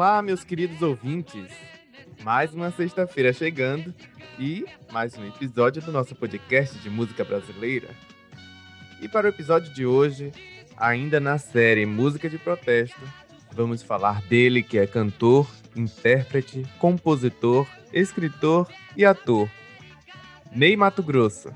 Olá, meus queridos ouvintes. Mais uma sexta-feira chegando e mais um episódio do nosso podcast de música brasileira. E para o episódio de hoje, ainda na série Música de Protesto, vamos falar dele que é cantor, intérprete, compositor, escritor e ator. Ney Mato Grosso.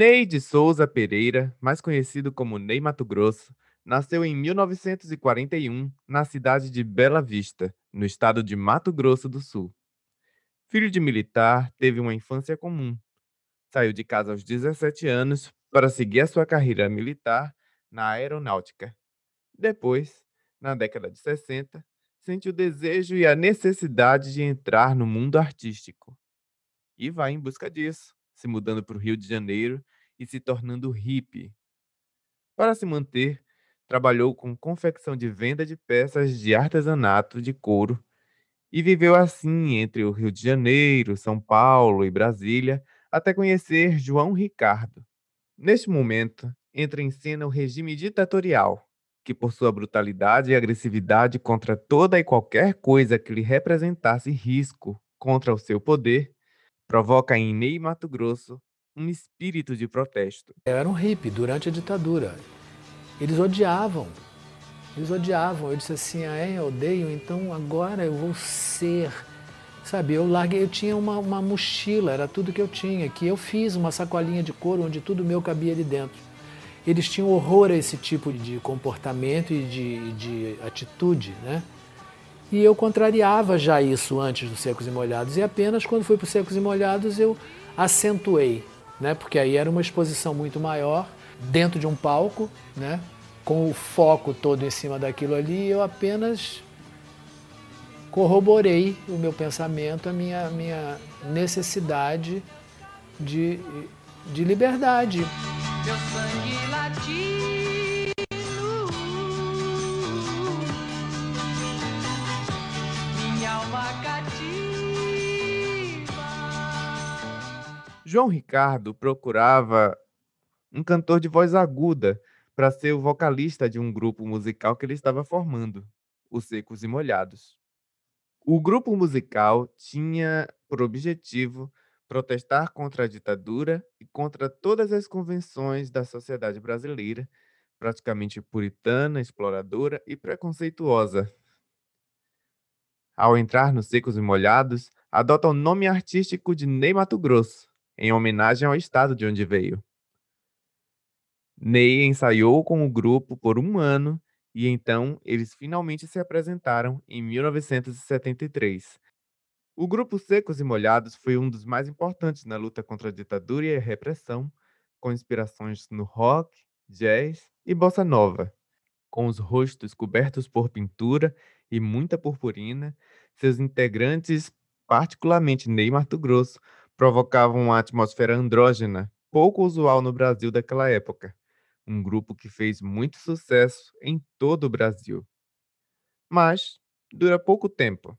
Ney de Souza Pereira, mais conhecido como Ney Mato Grosso, nasceu em 1941 na cidade de Bela Vista, no estado de Mato Grosso do Sul. Filho de militar, teve uma infância comum. Saiu de casa aos 17 anos para seguir a sua carreira militar na aeronáutica. Depois, na década de 60, sente o desejo e a necessidade de entrar no mundo artístico. E vai em busca disso, se mudando para o Rio de Janeiro e se tornando hippie. Para se manter, trabalhou com confecção de venda de peças de artesanato de couro e viveu assim entre o Rio de Janeiro, São Paulo e Brasília até conhecer João Ricardo. Neste momento, entra em cena o regime ditatorial, que por sua brutalidade e agressividade contra toda e qualquer coisa que lhe representasse risco contra o seu poder, provoca em Ney Mato Grosso um espírito de protesto. Era um hippie durante a ditadura. Eles odiavam. Eles odiavam. Eu disse assim, ah, é, eu odeio, então agora eu vou ser. Sabe, eu larguei, eu tinha uma, uma mochila, era tudo que eu tinha, que eu fiz uma sacolinha de couro onde tudo meu cabia ali dentro. Eles tinham horror a esse tipo de comportamento e de, de atitude, né? E eu contrariava já isso antes dos Secos e Molhados. E apenas quando fui para os Secos e Molhados eu acentuei, né? Porque aí era uma exposição muito maior, dentro de um palco, né? Com o foco todo em cima daquilo ali, eu apenas corroborei o meu pensamento, a minha, minha necessidade de, de liberdade. João Ricardo procurava um cantor de voz aguda para ser o vocalista de um grupo musical que ele estava formando, os Secos e Molhados. O grupo musical tinha por objetivo protestar contra a ditadura e contra todas as convenções da sociedade brasileira, praticamente puritana, exploradora e preconceituosa. Ao entrar nos Secos e Molhados, adota o nome artístico de Ney Mato Grosso, em homenagem ao estado de onde veio. Ney ensaiou com o grupo por um ano e então eles finalmente se apresentaram em 1973. O grupo Secos e Molhados foi um dos mais importantes na luta contra a ditadura e a repressão, com inspirações no rock, jazz e bossa nova. Com os rostos cobertos por pintura e muita purpurina, seus integrantes, particularmente Ney Mato Grosso, provocavam uma atmosfera andrógena, pouco usual no Brasil daquela época. Um grupo que fez muito sucesso em todo o Brasil. Mas dura pouco tempo.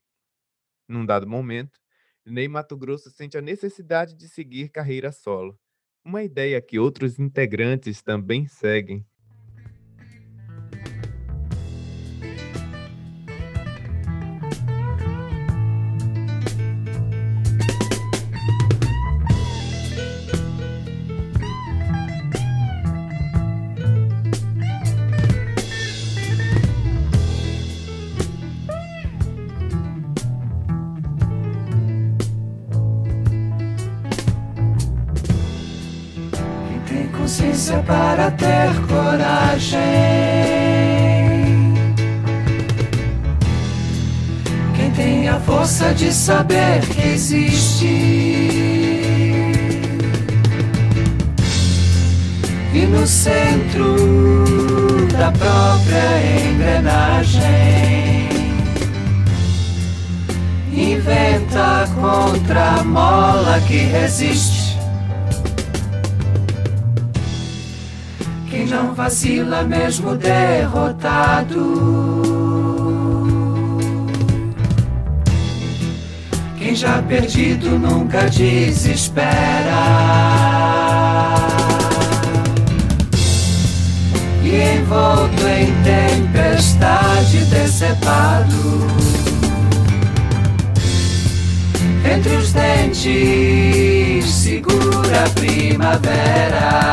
Num dado momento, Ney Mato Grosso sente a necessidade de seguir carreira solo. Uma ideia que outros integrantes também seguem. Para ter coragem. Quem tem a força de saber que existe. e no centro da própria engrenagem inventa contra a mola que resiste. Não vacila mesmo derrotado. Quem já perdido nunca desespera. E envolto em tempestade decepado entre os dentes segura a primavera.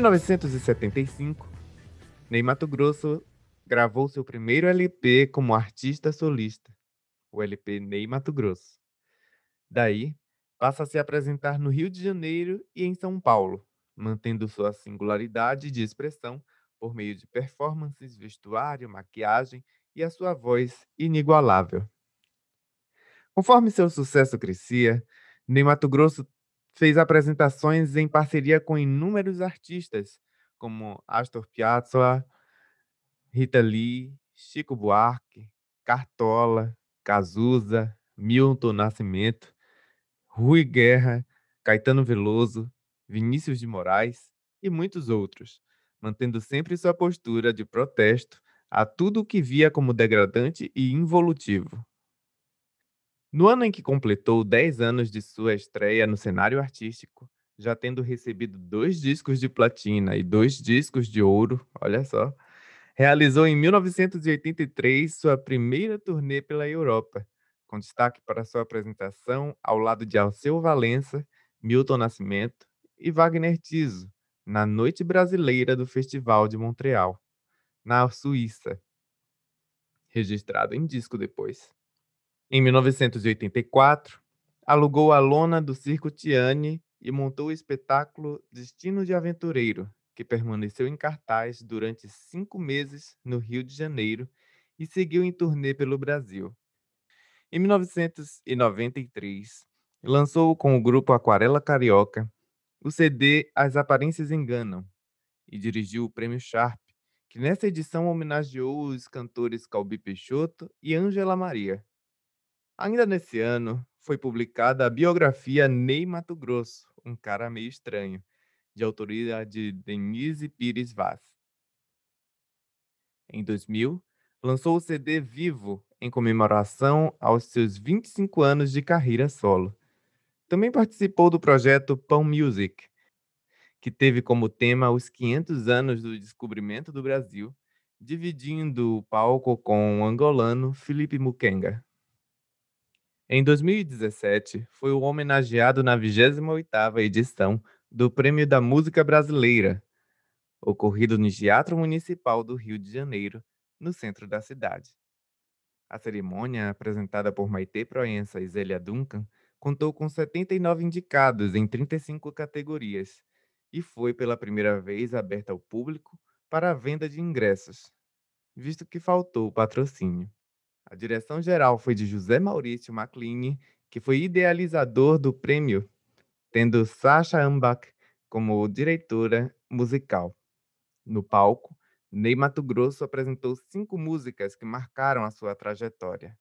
1975, Ney Mato Grosso gravou seu primeiro LP como artista solista, o LP Ney Mato Grosso. Daí, passa a se apresentar no Rio de Janeiro e em São Paulo, mantendo sua singularidade de expressão por meio de performances, vestuário, maquiagem e a sua voz inigualável. Conforme seu sucesso crescia, Ney Mato Grosso fez apresentações em parceria com inúmeros artistas, como Astor Piazzolla, Rita Lee, Chico Buarque, Cartola, Cazuza, Milton Nascimento, Rui Guerra, Caetano Veloso, Vinícius de Moraes e muitos outros, mantendo sempre sua postura de protesto a tudo o que via como degradante e involutivo. No ano em que completou 10 anos de sua estreia no cenário artístico, já tendo recebido dois discos de platina e dois discos de ouro, olha só, realizou em 1983 sua primeira turnê pela Europa, com destaque para sua apresentação ao lado de Alceu Valença, Milton Nascimento e Wagner Tiso, na Noite Brasileira do Festival de Montreal, na Suíça, registrado em disco depois. Em 1984, alugou a lona do Circo Tiani e montou o espetáculo Destino de Aventureiro, que permaneceu em cartaz durante cinco meses no Rio de Janeiro e seguiu em turnê pelo Brasil. Em 1993, lançou com o grupo Aquarela Carioca o CD As Aparências Enganam e dirigiu o Prêmio Sharp, que nessa edição homenageou os cantores Calbi Peixoto e Ângela Maria. Ainda nesse ano, foi publicada a biografia Ney Mato Grosso, um cara meio estranho, de autoria de Denise Pires Vaz. Em 2000, lançou o CD Vivo, em comemoração aos seus 25 anos de carreira solo. Também participou do projeto Pão Music, que teve como tema os 500 anos do descobrimento do Brasil, dividindo o palco com o angolano Felipe Mukenga. Em 2017, foi homenageado na 28ª edição do Prêmio da Música Brasileira, ocorrido no Teatro Municipal do Rio de Janeiro, no centro da cidade. A cerimônia, apresentada por Maite Proença e Zélia Duncan, contou com 79 indicados em 35 categorias e foi pela primeira vez aberta ao público para a venda de ingressos, visto que faltou o patrocínio. A direção geral foi de José Maurício Macline, que foi idealizador do prêmio, tendo Sasha Ambach como diretora musical. No palco, Ney Mato Grosso apresentou cinco músicas que marcaram a sua trajetória.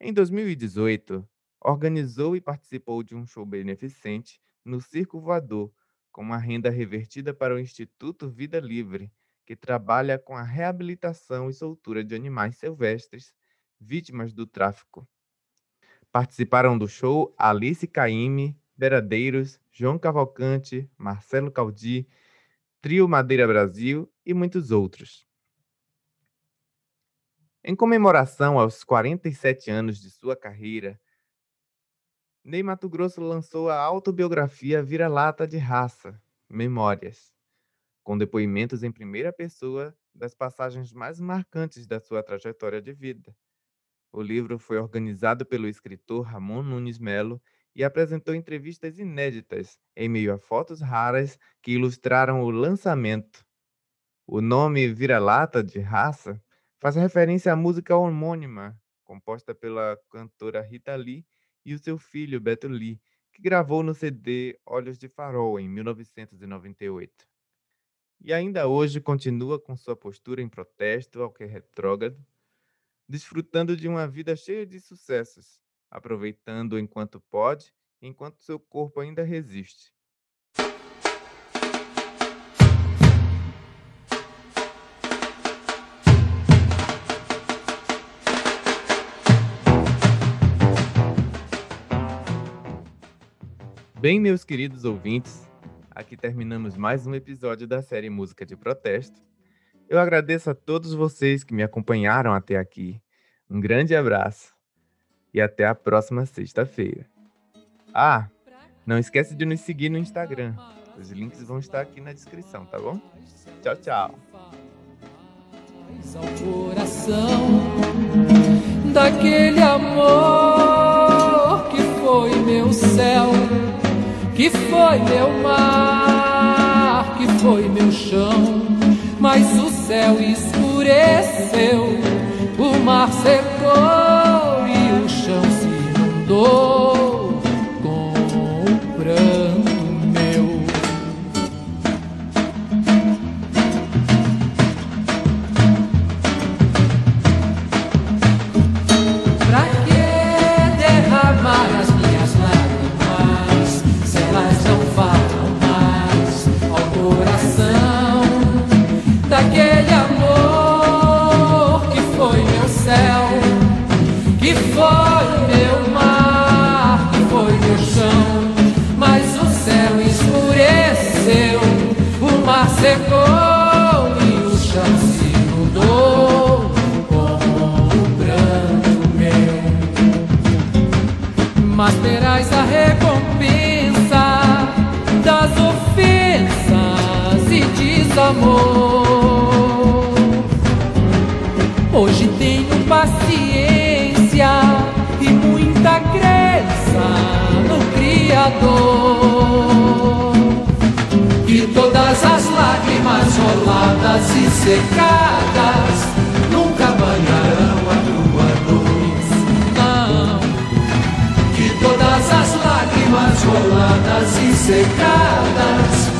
Em 2018, organizou e participou de um show beneficente no Circo Voador, com uma renda revertida para o Instituto Vida Livre, que trabalha com a reabilitação e soltura de animais silvestres vítimas do tráfico. Participaram do show Alice Caime, Veradeiros, João Cavalcante, Marcelo Caldi, Trio Madeira Brasil e muitos outros. Em comemoração aos 47 anos de sua carreira, Ney Mato Grosso lançou a autobiografia Vira-Lata de Raça, Memórias, com depoimentos em primeira pessoa das passagens mais marcantes da sua trajetória de vida. O livro foi organizado pelo escritor Ramon Nunes Melo e apresentou entrevistas inéditas em meio a fotos raras que ilustraram o lançamento. O nome Vira-Lata de Raça faz referência à música homônima, composta pela cantora Rita Lee e o seu filho Beto Lee, que gravou no CD Olhos de Farol em 1998. E ainda hoje continua com sua postura em protesto ao que é retrógrado, desfrutando de uma vida cheia de sucessos, aproveitando enquanto pode, enquanto seu corpo ainda resiste. Bem, meus queridos ouvintes, aqui terminamos mais um episódio da série Música de Protesto. Eu agradeço a todos vocês que me acompanharam até aqui. Um grande abraço e até a próxima sexta-feira. Ah, não esquece de nos seguir no Instagram. Os links vão estar aqui na descrição, tá bom? Tchau, tchau. Ao coração daquele amor que foi meu céu que foi meu mar, que foi meu chão, mas o céu escureceu, o mar secou desamor. Hoje tenho paciência e muita crença no Criador. Que todas as lágrimas roladas e secadas nunca banharão a tua dor. Não que todas as lágrimas roladas e secadas